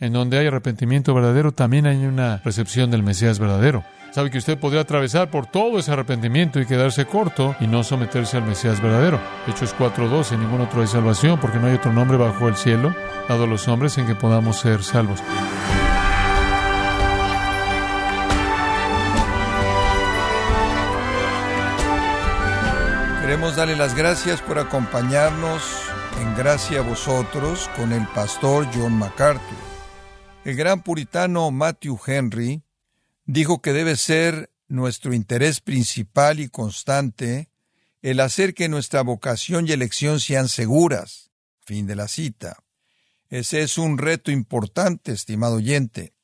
En donde hay arrepentimiento verdadero, también hay una recepción del Mesías verdadero. Sabe que usted podría atravesar por todo ese arrepentimiento y quedarse corto y no someterse al Mesías verdadero. Hechos 4.12, en ningún otro hay salvación, porque no hay otro nombre bajo el cielo, dado a los hombres, en que podamos ser salvos. Queremos darle las gracias por acompañarnos en gracia a vosotros con el pastor John MacArthur. El gran puritano Matthew Henry dijo que debe ser nuestro interés principal y constante el hacer que nuestra vocación y elección sean seguras. Fin de la cita. Ese es un reto importante, estimado oyente.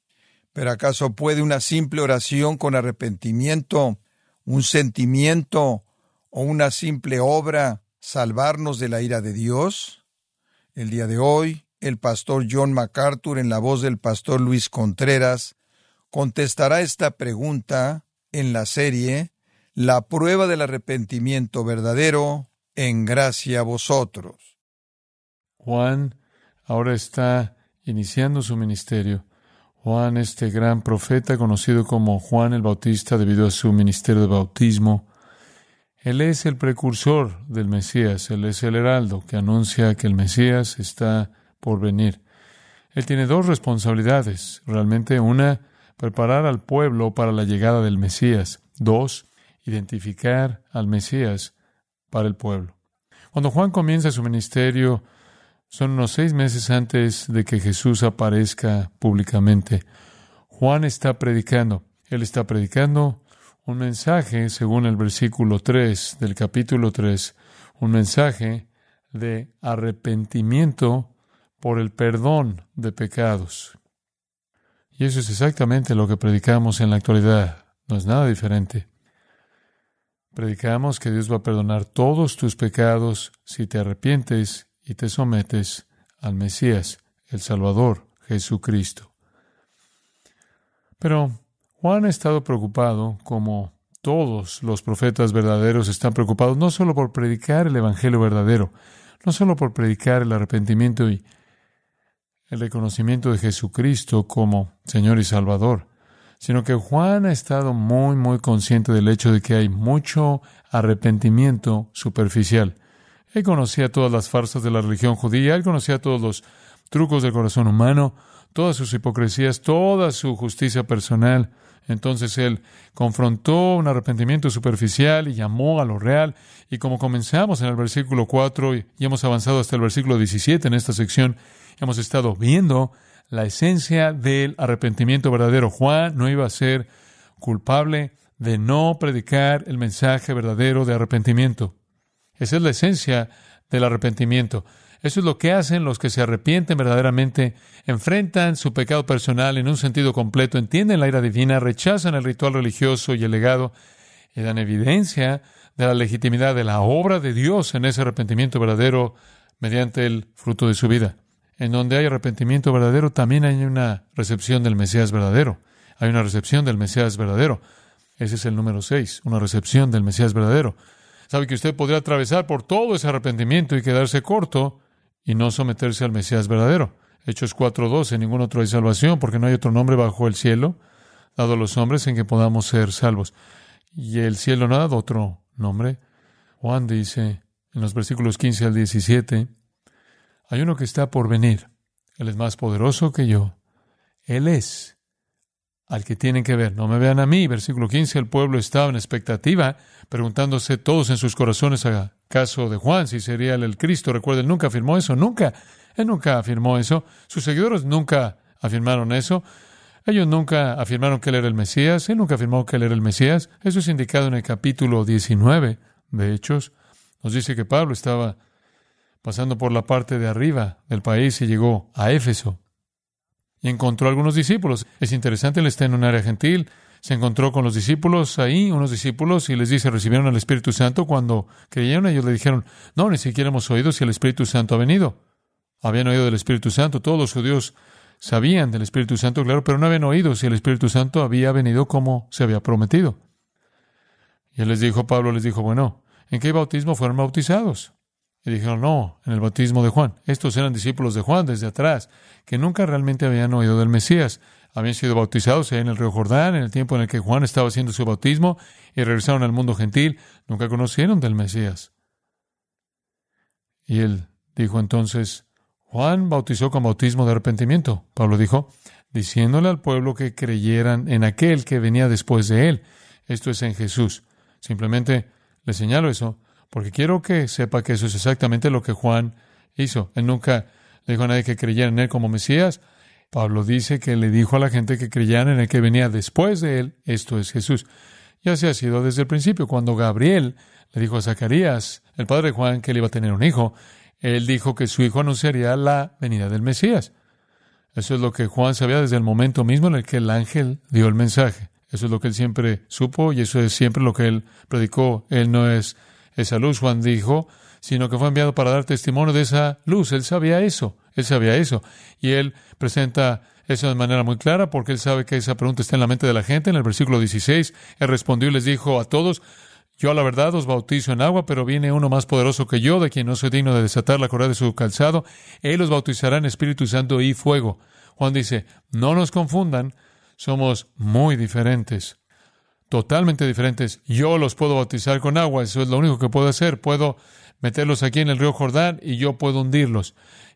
Pero ¿acaso puede una simple oración con arrepentimiento, un sentimiento o una simple obra salvarnos de la ira de Dios? El día de hoy, el pastor John MacArthur, en la voz del pastor Luis Contreras, contestará esta pregunta en la serie La prueba del arrepentimiento verdadero en gracia a vosotros. Juan ahora está iniciando su ministerio. Juan, este gran profeta conocido como Juan el Bautista debido a su ministerio de bautismo, él es el precursor del Mesías, Él es el heraldo que anuncia que el Mesías está por venir. Él tiene dos responsabilidades, realmente una, preparar al pueblo para la llegada del Mesías. Dos, identificar al Mesías para el pueblo. Cuando Juan comienza su ministerio, son unos seis meses antes de que Jesús aparezca públicamente. Juan está predicando. Él está predicando un mensaje, según el versículo 3 del capítulo 3, un mensaje de arrepentimiento por el perdón de pecados. Y eso es exactamente lo que predicamos en la actualidad. No es nada diferente. Predicamos que Dios va a perdonar todos tus pecados si te arrepientes y te sometes al Mesías, el Salvador, Jesucristo. Pero Juan ha estado preocupado, como todos los profetas verdaderos están preocupados, no solo por predicar el Evangelio verdadero, no solo por predicar el arrepentimiento y el reconocimiento de Jesucristo como Señor y Salvador, sino que Juan ha estado muy, muy consciente del hecho de que hay mucho arrepentimiento superficial. Él conocía todas las farsas de la religión judía, él conocía todos los trucos del corazón humano, todas sus hipocresías, toda su justicia personal, entonces él confrontó un arrepentimiento superficial y llamó a lo real. Y como comenzamos en el versículo 4 y hemos avanzado hasta el versículo 17 en esta sección, hemos estado viendo la esencia del arrepentimiento verdadero. Juan no iba a ser culpable de no predicar el mensaje verdadero de arrepentimiento. Esa es la esencia del arrepentimiento. Eso es lo que hacen los que se arrepienten verdaderamente, enfrentan su pecado personal en un sentido completo, entienden la ira divina, rechazan el ritual religioso y el legado y dan evidencia de la legitimidad de la obra de Dios en ese arrepentimiento verdadero mediante el fruto de su vida. En donde hay arrepentimiento verdadero, también hay una recepción del Mesías verdadero. Hay una recepción del Mesías verdadero. Ese es el número seis, una recepción del Mesías verdadero. Sabe que usted podría atravesar por todo ese arrepentimiento y quedarse corto y no someterse al Mesías verdadero. Hechos 4.12, ningún otro hay salvación, porque no hay otro nombre bajo el cielo, dado a los hombres en que podamos ser salvos. Y el cielo no ha dado otro nombre. Juan dice en los versículos 15 al 17, hay uno que está por venir. Él es más poderoso que yo. Él es al que tienen que ver. No me vean a mí. Versículo 15, el pueblo estaba en expectativa, preguntándose todos en sus corazones a caso de Juan si sería él el Cristo. Recuerden, nunca afirmó eso, nunca. Él nunca afirmó eso. Sus seguidores nunca afirmaron eso. Ellos nunca afirmaron que él era el Mesías. Él nunca afirmó que él era el Mesías. Eso es indicado en el capítulo 19 de Hechos. Nos dice que Pablo estaba pasando por la parte de arriba del país y llegó a Éfeso y encontró algunos discípulos. Es interesante, él está en un área gentil, se encontró con los discípulos ahí, unos discípulos, y les dice, recibieron al Espíritu Santo. Cuando creyeron, ellos le dijeron, no, ni siquiera hemos oído si el Espíritu Santo ha venido. Habían oído del Espíritu Santo, todos los judíos sabían del Espíritu Santo, claro, pero no habían oído si el Espíritu Santo había venido como se había prometido. Y él les dijo, Pablo les dijo, bueno, ¿en qué bautismo fueron bautizados? Y dijeron, no, en el bautismo de Juan. Estos eran discípulos de Juan desde atrás, que nunca realmente habían oído del Mesías. Habían sido bautizados en el río Jordán, en el tiempo en el que Juan estaba haciendo su bautismo, y regresaron al mundo gentil. Nunca conocieron del Mesías. Y él dijo entonces, Juan bautizó con bautismo de arrepentimiento. Pablo dijo, diciéndole al pueblo que creyeran en aquel que venía después de él. Esto es en Jesús. Simplemente le señalo eso porque quiero que sepa que eso es exactamente lo que Juan hizo. Él nunca le dijo a nadie que creyera en él como Mesías. Pablo dice que le dijo a la gente que creyeran en el que venía después de él. Esto es Jesús. Ya se ha sido desde el principio. Cuando Gabriel le dijo a Zacarías, el padre de Juan, que él iba a tener un hijo, él dijo que su hijo anunciaría la venida del Mesías. Eso es lo que Juan sabía desde el momento mismo en el que el ángel dio el mensaje. Eso es lo que él siempre supo y eso es siempre lo que él predicó. Él no es esa luz, Juan dijo, sino que fue enviado para dar testimonio de esa luz. Él sabía eso, él sabía eso. Y él presenta eso de manera muy clara porque él sabe que esa pregunta está en la mente de la gente. En el versículo 16, él respondió y les dijo a todos, yo a la verdad os bautizo en agua, pero viene uno más poderoso que yo, de quien no soy digno de desatar la correa de su calzado. Él os bautizará en Espíritu Santo y fuego. Juan dice, no nos confundan, somos muy diferentes, totalmente diferentes. Yo los puedo bautizar con agua, eso es lo único que puedo hacer. Puedo meterlos aquí en el río Jordán y yo puedo hundirlos.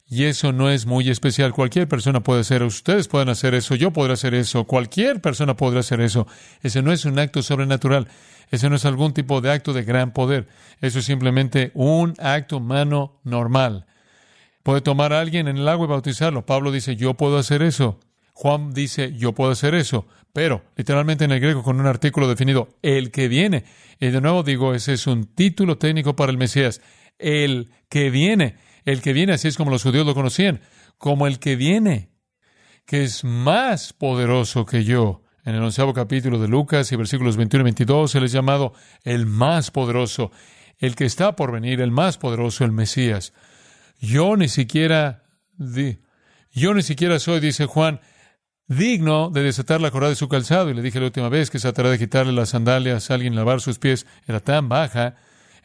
Y eso no es muy especial. Cualquier persona puede hacer, ustedes pueden hacer eso, yo podré hacer eso, cualquier persona podrá hacer eso. Ese no es un acto sobrenatural. Ese no es algún tipo de acto de gran poder. Eso es simplemente un acto humano normal. Puede tomar a alguien en el agua y bautizarlo. Pablo dice, yo puedo hacer eso. Juan dice, yo puedo hacer eso. Pero, literalmente en el griego con un artículo definido, el que viene. Y de nuevo digo, ese es un título técnico para el Mesías. El que viene. El que viene, así es como los judíos lo conocían, como el que viene, que es más poderoso que yo. En el onceavo capítulo de Lucas y versículos 21 y 22, él es llamado el más poderoso, el que está por venir, el más poderoso, el Mesías. Yo ni siquiera, yo ni siquiera soy, dice Juan, digno de desatar la correa de su calzado. Y le dije la última vez que se tratará de quitarle las sandalias a alguien lavar sus pies. Era tan baja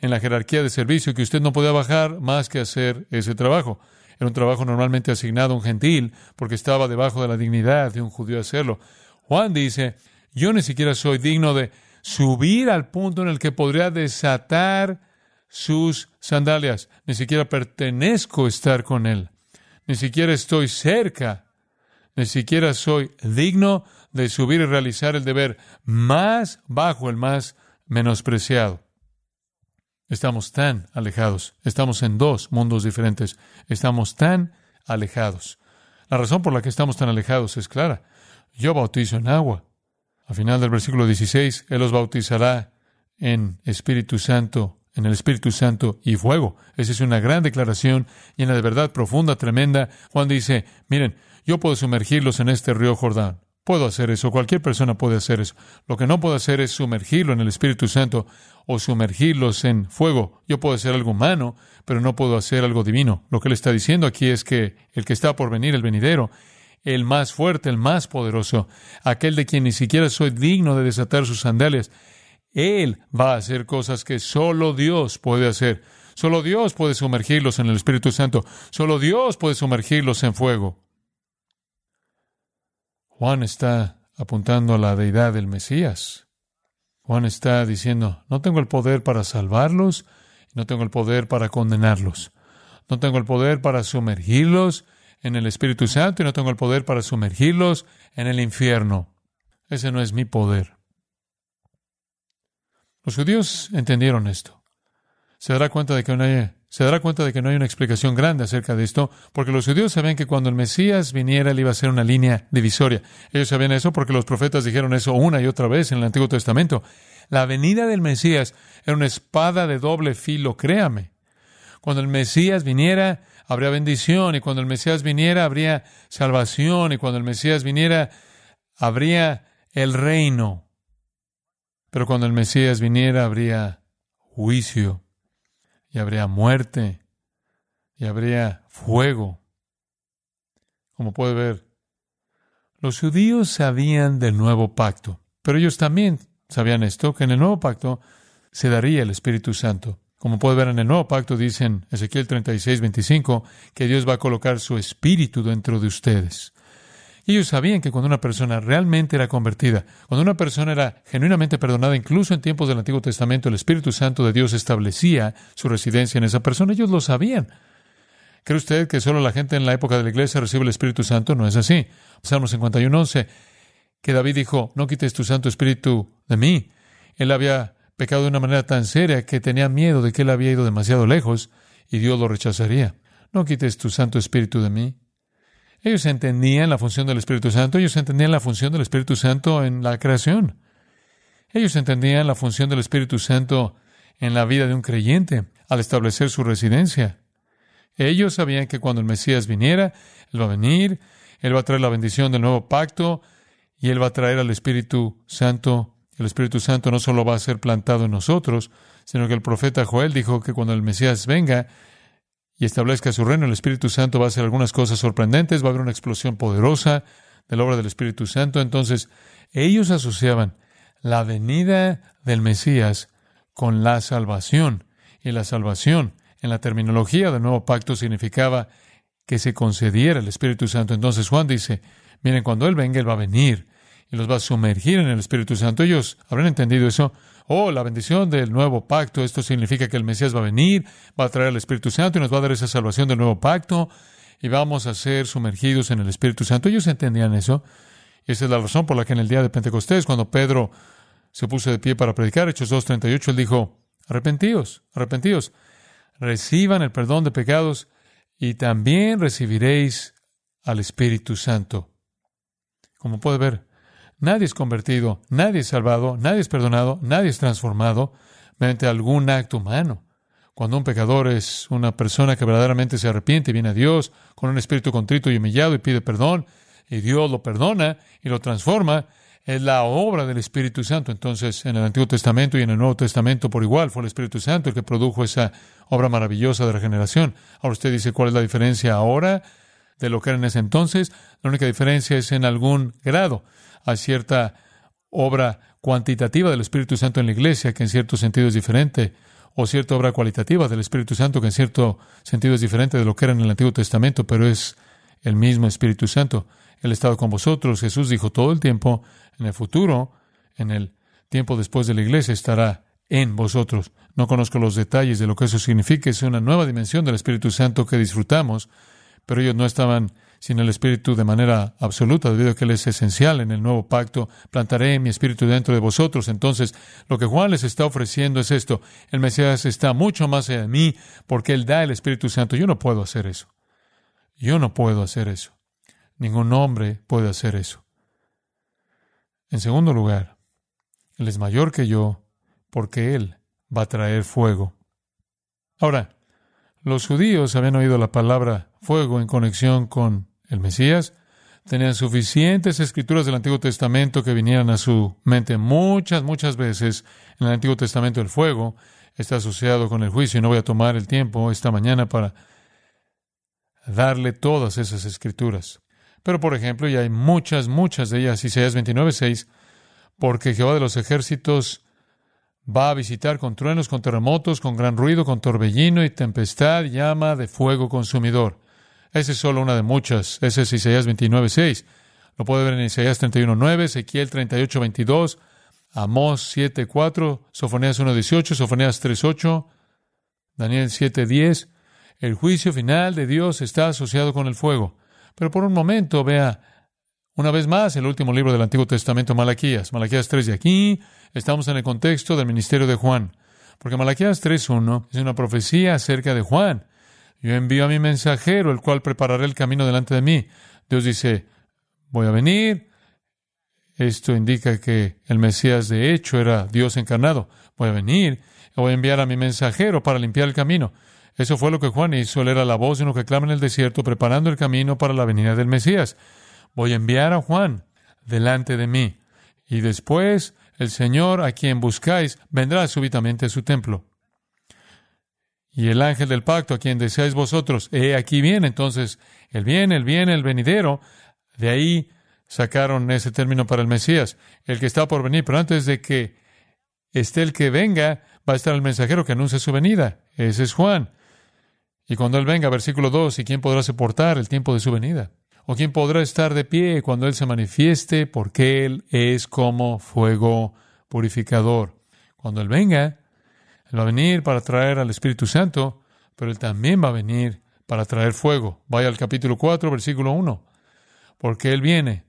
en la jerarquía de servicio que usted no podía bajar más que hacer ese trabajo. Era un trabajo normalmente asignado a un gentil porque estaba debajo de la dignidad de un judío hacerlo. Juan dice, yo ni siquiera soy digno de subir al punto en el que podría desatar sus sandalias. Ni siquiera pertenezco a estar con él. Ni siquiera estoy cerca. Ni siquiera soy digno de subir y realizar el deber más bajo, el más menospreciado. Estamos tan alejados. Estamos en dos mundos diferentes. Estamos tan alejados. La razón por la que estamos tan alejados es clara. Yo bautizo en agua. Al final del versículo 16, Él los bautizará en Espíritu Santo, en el Espíritu Santo y fuego. Esa es una gran declaración llena de verdad profunda, tremenda. Juan dice, miren, yo puedo sumergirlos en este río Jordán. Puedo hacer eso, cualquier persona puede hacer eso. Lo que no puedo hacer es sumergirlo en el Espíritu Santo o sumergirlos en fuego. Yo puedo hacer algo humano, pero no puedo hacer algo divino. Lo que él está diciendo aquí es que el que está por venir, el venidero, el más fuerte, el más poderoso, aquel de quien ni siquiera soy digno de desatar sus sandalias. Él va a hacer cosas que solo Dios puede hacer. Solo Dios puede sumergirlos en el Espíritu Santo. Solo Dios puede sumergirlos en fuego. Juan está apuntando a la deidad del Mesías. Juan está diciendo, no tengo el poder para salvarlos, no tengo el poder para condenarlos, no tengo el poder para sumergirlos en el Espíritu Santo y no tengo el poder para sumergirlos en el infierno. Ese no es mi poder. Los judíos entendieron esto. Se dará cuenta de que hay, se dará cuenta de que no hay una explicación grande acerca de esto, porque los judíos sabían que cuando el Mesías viniera él iba a ser una línea divisoria. Ellos sabían eso porque los profetas dijeron eso una y otra vez en el Antiguo Testamento. La venida del Mesías era una espada de doble filo, créame. Cuando el Mesías viniera, habría bendición y cuando el Mesías viniera habría salvación y cuando el Mesías viniera habría el reino. Pero cuando el Mesías viniera habría juicio y habría muerte y habría fuego. Como puede ver, los judíos sabían del nuevo pacto, pero ellos también sabían esto, que en el nuevo pacto se daría el Espíritu Santo. Como puede ver en el nuevo pacto, dice en Ezequiel 36, 25, que Dios va a colocar su espíritu dentro de ustedes. Ellos sabían que cuando una persona realmente era convertida, cuando una persona era genuinamente perdonada, incluso en tiempos del Antiguo Testamento, el Espíritu Santo de Dios establecía su residencia en esa persona. Ellos lo sabían. ¿Cree usted que solo la gente en la época de la iglesia recibe el Espíritu Santo? No es así. Salmo 51, 11, que David dijo, no quites tu Santo Espíritu de mí. Él había pecado de una manera tan seria que tenía miedo de que él había ido demasiado lejos y Dios lo rechazaría. No quites tu Santo Espíritu de mí. Ellos entendían la función del Espíritu Santo, ellos entendían la función del Espíritu Santo en la creación. Ellos entendían la función del Espíritu Santo en la vida de un creyente al establecer su residencia. Ellos sabían que cuando el Mesías viniera, Él va a venir, Él va a traer la bendición del nuevo pacto y Él va a traer al Espíritu Santo. El Espíritu Santo no solo va a ser plantado en nosotros, sino que el profeta Joel dijo que cuando el Mesías venga, y establezca su reino, el Espíritu Santo va a hacer algunas cosas sorprendentes, va a haber una explosión poderosa de la obra del Espíritu Santo. Entonces, ellos asociaban la venida del Mesías con la salvación. Y la salvación, en la terminología del nuevo pacto, significaba que se concediera el Espíritu Santo. Entonces Juan dice, miren, cuando Él venga, Él va a venir y los va a sumergir en el Espíritu Santo. Ellos habrán entendido eso oh, la bendición del nuevo pacto, esto significa que el Mesías va a venir, va a traer al Espíritu Santo y nos va a dar esa salvación del nuevo pacto y vamos a ser sumergidos en el Espíritu Santo. Ellos entendían eso. Y esa es la razón por la que en el día de Pentecostés, cuando Pedro se puso de pie para predicar, Hechos 2.38, él dijo, arrepentíos, arrepentíos, reciban el perdón de pecados y también recibiréis al Espíritu Santo. Como puede ver, Nadie es convertido, nadie es salvado, nadie es perdonado, nadie es transformado mediante algún acto humano. Cuando un pecador es una persona que verdaderamente se arrepiente y viene a Dios con un espíritu contrito y humillado y pide perdón, y Dios lo perdona y lo transforma, es la obra del Espíritu Santo. Entonces, en el Antiguo Testamento y en el Nuevo Testamento por igual fue el Espíritu Santo el que produjo esa obra maravillosa de regeneración. Ahora usted dice, ¿cuál es la diferencia ahora de lo que era en ese entonces? La única diferencia es en algún grado a cierta obra cuantitativa del Espíritu Santo en la iglesia, que en cierto sentido es diferente, o cierta obra cualitativa del Espíritu Santo, que en cierto sentido es diferente de lo que era en el Antiguo Testamento, pero es el mismo Espíritu Santo. Él ha estado con vosotros, Jesús dijo todo el tiempo, en el futuro, en el tiempo después de la iglesia, estará en vosotros. No conozco los detalles de lo que eso significa, es una nueva dimensión del Espíritu Santo que disfrutamos, pero ellos no estaban sin el Espíritu de manera absoluta, debido a que Él es esencial en el nuevo pacto. Plantaré mi Espíritu dentro de vosotros. Entonces, lo que Juan les está ofreciendo es esto. El Mesías está mucho más allá de mí porque Él da el Espíritu Santo. Yo no puedo hacer eso. Yo no puedo hacer eso. Ningún hombre puede hacer eso. En segundo lugar, Él es mayor que yo porque Él va a traer fuego. Ahora, los judíos habían oído la palabra fuego en conexión con el Mesías. Tenían suficientes escrituras del Antiguo Testamento que vinieran a su mente muchas, muchas veces. En el Antiguo Testamento el fuego está asociado con el juicio y no voy a tomar el tiempo esta mañana para darle todas esas escrituras. Pero, por ejemplo, ya hay muchas, muchas de ellas, Isaías 29, 6, porque Jehová de los ejércitos Va a visitar con truenos, con terremotos, con gran ruido, con torbellino y tempestad, llama de fuego consumidor. Esa es solo una de muchas. Ese es Isaías 29.6. Lo puede ver en Isaías 31.9, Ezequiel 38.22, Amós 7.4, Sofonías 1.18, Sofonías 3.8, Daniel 7.10. El juicio final de Dios está asociado con el fuego. Pero por un momento vea una vez más, el último libro del Antiguo Testamento, Malaquías. Malaquías 3 de aquí, estamos en el contexto del ministerio de Juan. Porque Malaquías 3.1 es una profecía acerca de Juan. Yo envío a mi mensajero, el cual preparará el camino delante de mí. Dios dice, voy a venir. Esto indica que el Mesías de hecho era Dios encarnado. Voy a venir, voy a enviar a mi mensajero para limpiar el camino. Eso fue lo que Juan hizo. Él era la voz de uno que clama en el desierto, preparando el camino para la venida del Mesías voy a enviar a Juan delante de mí. Y después el Señor a quien buscáis vendrá súbitamente a su templo. Y el ángel del pacto a quien deseáis vosotros, he aquí viene. Entonces, el bien, el bien, el venidero. De ahí sacaron ese término para el Mesías, el que está por venir. Pero antes de que esté el que venga, va a estar el mensajero que anuncia su venida. Ese es Juan. Y cuando Él venga, versículo 2, ¿y quién podrá soportar el tiempo de su venida? ¿O quién podrá estar de pie cuando Él se manifieste? Porque Él es como fuego purificador. Cuando Él venga, Él va a venir para traer al Espíritu Santo, pero Él también va a venir para traer fuego. Vaya al capítulo 4, versículo 1. Porque Él viene.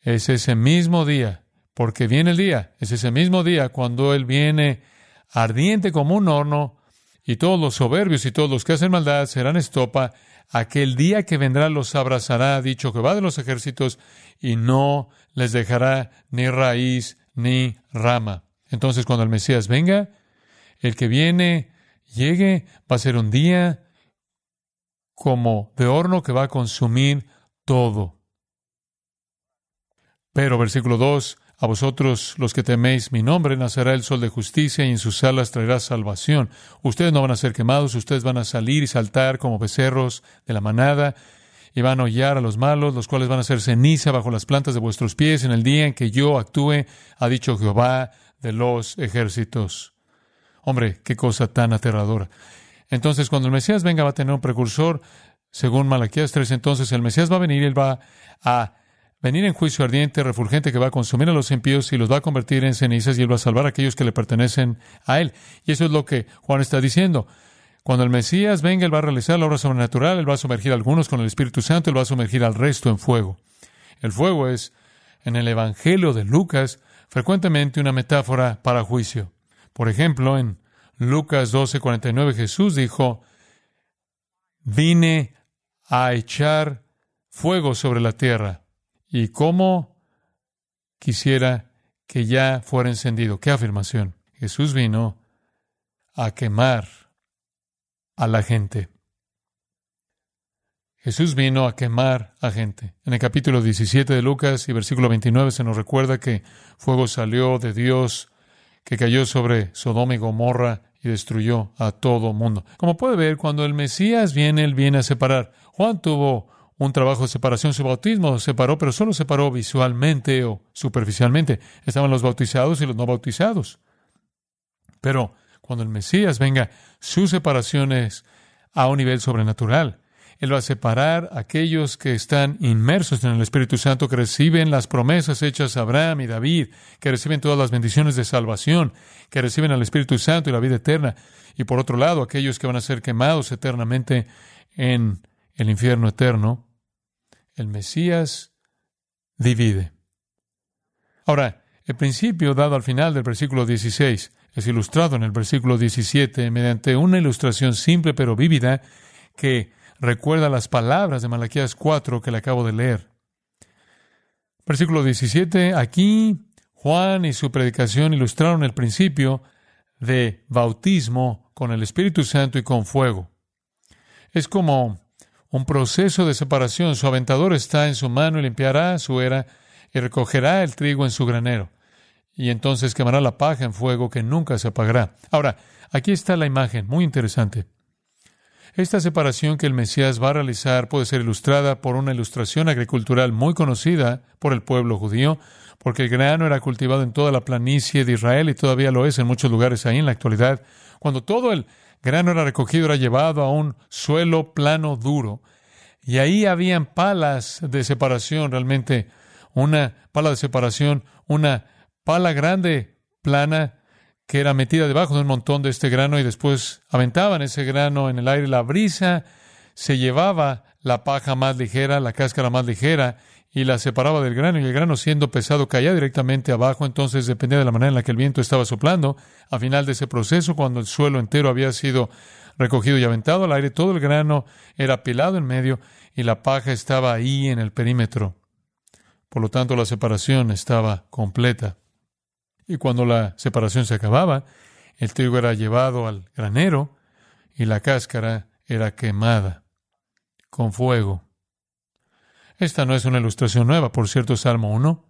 Es ese mismo día. Porque viene el día. Es ese mismo día cuando Él viene ardiente como un horno y todos los soberbios y todos los que hacen maldad serán estopa. Aquel día que vendrá los abrazará, dicho que va de los ejércitos, y no les dejará ni raíz ni rama. Entonces, cuando el Mesías venga, el que viene, llegue, va a ser un día como de horno que va a consumir todo. Pero, versículo 2, a vosotros los que teméis mi nombre, nacerá el sol de justicia y en sus alas traerá salvación. Ustedes no van a ser quemados, ustedes van a salir y saltar como becerros de la manada y van a hollar a los malos, los cuales van a ser ceniza bajo las plantas de vuestros pies en el día en que yo actúe, ha dicho Jehová de los ejércitos. Hombre, qué cosa tan aterradora. Entonces, cuando el Mesías venga, va a tener un precursor, según Malaquías 3, entonces el Mesías va a venir, él va a venir en juicio ardiente, refulgente, que va a consumir a los impíos y los va a convertir en cenizas y él va a salvar a aquellos que le pertenecen a él. Y eso es lo que Juan está diciendo. Cuando el Mesías venga, él va a realizar la obra sobrenatural, él va a sumergir a algunos con el Espíritu Santo, él va a sumergir al resto en fuego. El fuego es, en el Evangelio de Lucas, frecuentemente una metáfora para juicio. Por ejemplo, en Lucas 12:49 Jesús dijo, vine a echar fuego sobre la tierra y cómo quisiera que ya fuera encendido. ¿Qué afirmación? Jesús vino a quemar a la gente. Jesús vino a quemar a gente. En el capítulo 17 de Lucas y versículo 29 se nos recuerda que fuego salió de Dios que cayó sobre Sodoma y Gomorra y destruyó a todo mundo. Como puede ver, cuando el Mesías viene, Él viene a separar. Juan tuvo un trabajo de separación. Su bautismo separó, pero solo separó visualmente o superficialmente. Estaban los bautizados y los no bautizados. Pero cuando el Mesías venga, su separación es a un nivel sobrenatural. Él va a separar a aquellos que están inmersos en el Espíritu Santo, que reciben las promesas hechas a Abraham y David, que reciben todas las bendiciones de salvación, que reciben al Espíritu Santo y la vida eterna. Y por otro lado, aquellos que van a ser quemados eternamente en el infierno eterno, el Mesías divide. Ahora, el principio dado al final del versículo 16 es ilustrado en el versículo 17 mediante una ilustración simple pero vívida que recuerda las palabras de Malaquías 4 que le acabo de leer. Versículo 17, aquí Juan y su predicación ilustraron el principio de bautismo con el Espíritu Santo y con fuego. Es como un proceso de separación. Su aventador está en su mano y limpiará su era y recogerá el trigo en su granero. Y entonces quemará la paja en fuego que nunca se apagará. Ahora, aquí está la imagen, muy interesante. Esta separación que el Mesías va a realizar puede ser ilustrada por una ilustración agricultural muy conocida por el pueblo judío, porque el grano era cultivado en toda la planicie de Israel y todavía lo es en muchos lugares ahí en la actualidad. Cuando todo el grano era recogido, era llevado a un suelo plano duro. Y ahí habían palas de separación, realmente una pala de separación, una pala grande, plana, que era metida debajo de un montón de este grano y después aventaban ese grano en el aire. La brisa se llevaba la paja más ligera, la cáscara más ligera, y la separaba del grano, y el grano siendo pesado caía directamente abajo, entonces dependía de la manera en la que el viento estaba soplando. A final de ese proceso, cuando el suelo entero había sido recogido y aventado al aire, todo el grano era pelado en medio y la paja estaba ahí en el perímetro. Por lo tanto, la separación estaba completa. Y cuando la separación se acababa, el trigo era llevado al granero y la cáscara era quemada con fuego. Esta no es una ilustración nueva, por cierto, Salmo 1,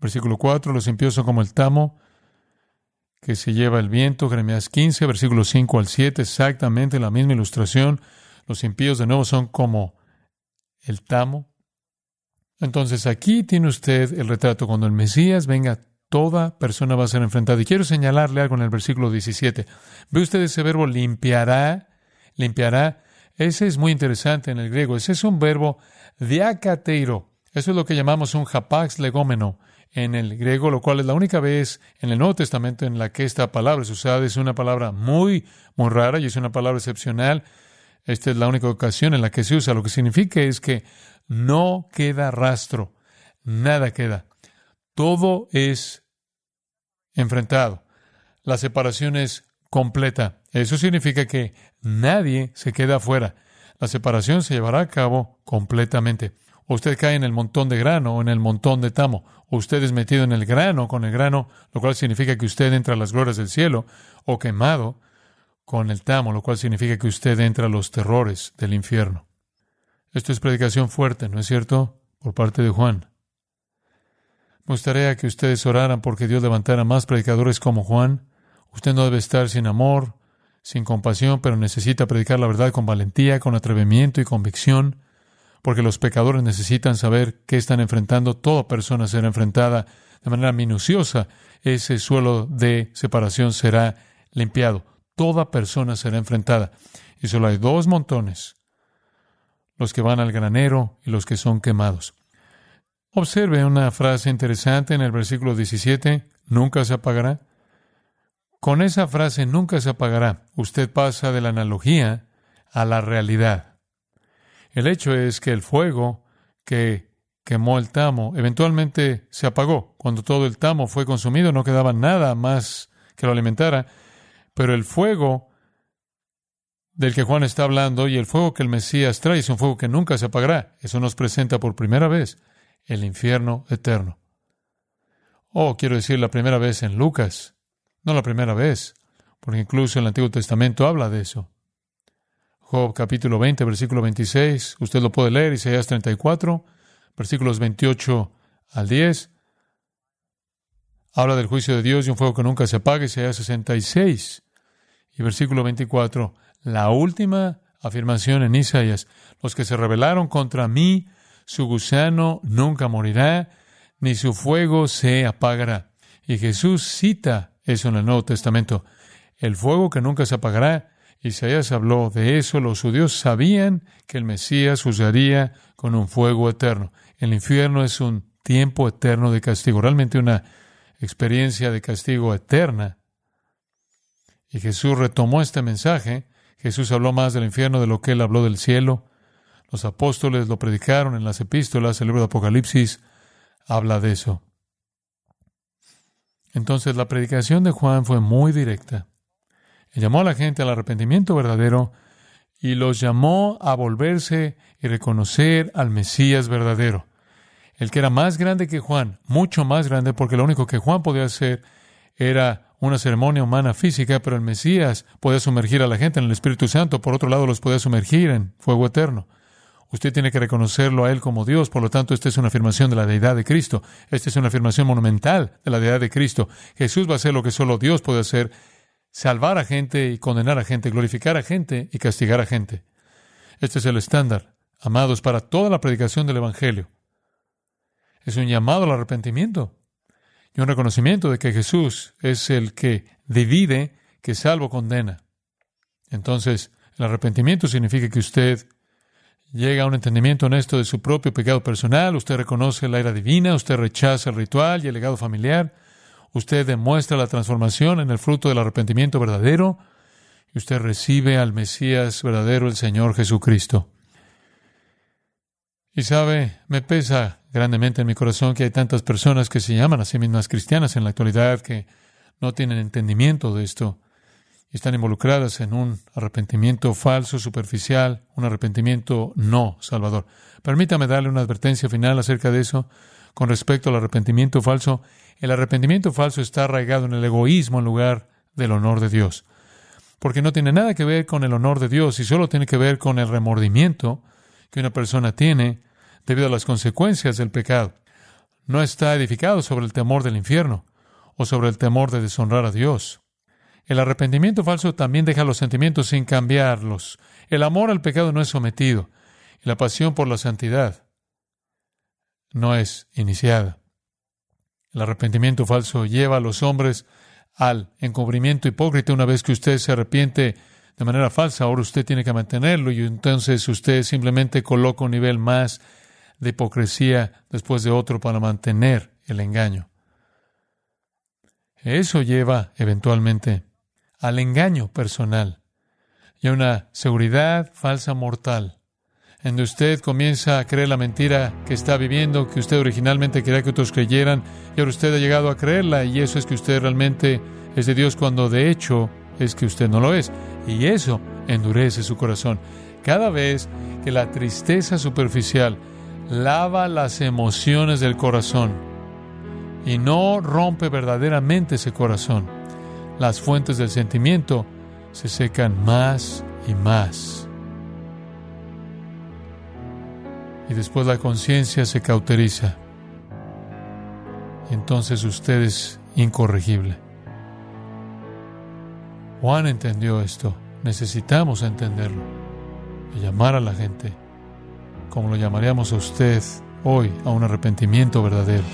versículo 4, los impíos son como el tamo que se lleva el viento, Jeremías 15, versículo 5 al 7, exactamente la misma ilustración. Los impíos de nuevo son como el tamo. Entonces aquí tiene usted el retrato. Cuando el Mesías venga, toda persona va a ser enfrentada. Y quiero señalarle algo en el versículo 17. ¿Ve usted ese verbo limpiará? Limpiará. Ese es muy interesante en el griego. Ese es un verbo diacateiro. Eso es lo que llamamos un hapax legómeno en el griego, lo cual es la única vez en el Nuevo Testamento en la que esta palabra es usada. Es una palabra muy, muy rara y es una palabra excepcional. Esta es la única ocasión en la que se usa. Lo que significa es que no queda rastro, nada queda. Todo es enfrentado. La separación es completa. Eso significa que nadie se queda afuera. La separación se llevará a cabo completamente. usted cae en el montón de grano o en el montón de tamo. O usted es metido en el grano con el grano, lo cual significa que usted entra a las glorias del cielo, o quemado con el tamo, lo cual significa que usted entra a los terrores del infierno. Esto es predicación fuerte, ¿no es cierto? Por parte de Juan. Me gustaría que ustedes oraran porque Dios levantara más predicadores como Juan. Usted no debe estar sin amor, sin compasión, pero necesita predicar la verdad con valentía, con atrevimiento y convicción, porque los pecadores necesitan saber qué están enfrentando. Toda persona será enfrentada de manera minuciosa. Ese suelo de separación será limpiado toda persona será enfrentada. Y solo hay dos montones, los que van al granero y los que son quemados. Observe una frase interesante en el versículo 17, nunca se apagará. Con esa frase nunca se apagará. Usted pasa de la analogía a la realidad. El hecho es que el fuego que quemó el tamo eventualmente se apagó. Cuando todo el tamo fue consumido no quedaba nada más que lo alimentara pero el fuego del que Juan está hablando y el fuego que el Mesías trae es un fuego que nunca se apagará. Eso nos presenta por primera vez el infierno eterno. Oh, quiero decir la primera vez en Lucas, no la primera vez, porque incluso el Antiguo Testamento habla de eso. Job capítulo 20, versículo 26, usted lo puede leer, Isaías 34, versículos 28 al 10. Habla del juicio de Dios y un fuego que nunca se apaga, Isaías 66. Y versículo 24, la última afirmación en Isaías, los que se rebelaron contra mí, su gusano nunca morirá, ni su fuego se apagará. Y Jesús cita eso en el Nuevo Testamento. El fuego que nunca se apagará. Isaías habló de eso. Los judíos sabían que el Mesías usaría con un fuego eterno. El infierno es un tiempo eterno de castigo, realmente una experiencia de castigo eterna y Jesús retomó este mensaje. Jesús habló más del infierno de lo que él habló del cielo. Los apóstoles lo predicaron en las epístolas. El libro de Apocalipsis habla de eso. Entonces la predicación de Juan fue muy directa. Él llamó a la gente al arrepentimiento verdadero y los llamó a volverse y reconocer al Mesías verdadero. El que era más grande que Juan, mucho más grande, porque lo único que Juan podía hacer era una ceremonia humana física, pero el Mesías puede sumergir a la gente en el Espíritu Santo, por otro lado los puede sumergir en fuego eterno. Usted tiene que reconocerlo a Él como Dios, por lo tanto, esta es una afirmación de la deidad de Cristo. Esta es una afirmación monumental de la deidad de Cristo. Jesús va a hacer lo que solo Dios puede hacer, salvar a gente y condenar a gente, glorificar a gente y castigar a gente. Este es el estándar, amados, para toda la predicación del Evangelio. Es un llamado al arrepentimiento y un reconocimiento de que Jesús es el que divide, que salvo condena. Entonces, el arrepentimiento significa que usted llega a un entendimiento honesto de su propio pecado personal, usted reconoce la ira divina, usted rechaza el ritual y el legado familiar, usted demuestra la transformación en el fruto del arrepentimiento verdadero y usted recibe al Mesías verdadero, el Señor Jesucristo. Y sabe, me pesa grandemente en mi corazón que hay tantas personas que se llaman a sí mismas cristianas en la actualidad que no tienen entendimiento de esto están involucradas en un arrepentimiento falso, superficial, un arrepentimiento no salvador. Permítame darle una advertencia final acerca de eso con respecto al arrepentimiento falso. El arrepentimiento falso está arraigado en el egoísmo en lugar del honor de Dios, porque no tiene nada que ver con el honor de Dios y solo tiene que ver con el remordimiento que una persona tiene debido a las consecuencias del pecado. No está edificado sobre el temor del infierno o sobre el temor de deshonrar a Dios. El arrepentimiento falso también deja los sentimientos sin cambiarlos. El amor al pecado no es sometido la pasión por la santidad no es iniciada. El arrepentimiento falso lleva a los hombres al encubrimiento hipócrita una vez que usted se arrepiente de manera falsa, ahora usted tiene que mantenerlo y entonces usted simplemente coloca un nivel más de hipocresía después de otro para mantener el engaño. Eso lleva eventualmente al engaño personal y a una seguridad falsa mortal, en donde usted comienza a creer la mentira que está viviendo, que usted originalmente quería que otros creyeran, y ahora usted ha llegado a creerla, y eso es que usted realmente es de Dios cuando de hecho es que usted no lo es. Y eso endurece su corazón. Cada vez que la tristeza superficial lava las emociones del corazón y no rompe verdaderamente ese corazón, las fuentes del sentimiento se secan más y más. Y después la conciencia se cauteriza. Entonces usted es incorregible. Juan entendió esto. Necesitamos entenderlo. Y llamar a la gente, como lo llamaríamos a usted hoy, a un arrepentimiento verdadero.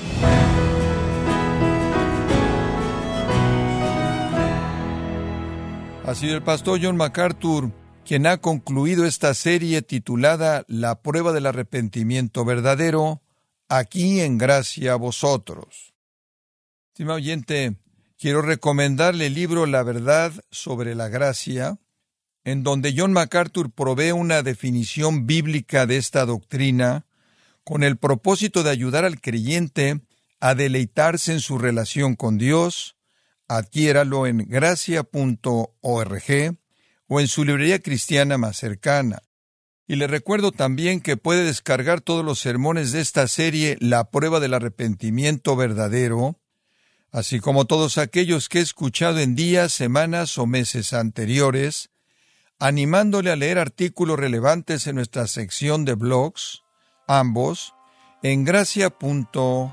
Ha sido el pastor John MacArthur quien ha concluido esta serie titulada La prueba del arrepentimiento verdadero, aquí en gracia a vosotros. Estimado oyente, quiero recomendarle el libro La verdad sobre la gracia, en donde John MacArthur provee una definición bíblica de esta doctrina con el propósito de ayudar al creyente a deleitarse en su relación con Dios, adquiéralo en gracia.org o en su librería cristiana más cercana. Y le recuerdo también que puede descargar todos los sermones de esta serie La prueba del arrepentimiento verdadero, así como todos aquellos que he escuchado en días, semanas o meses anteriores, animándole a leer artículos relevantes en nuestra sección de blogs, ambos, en gracia.org.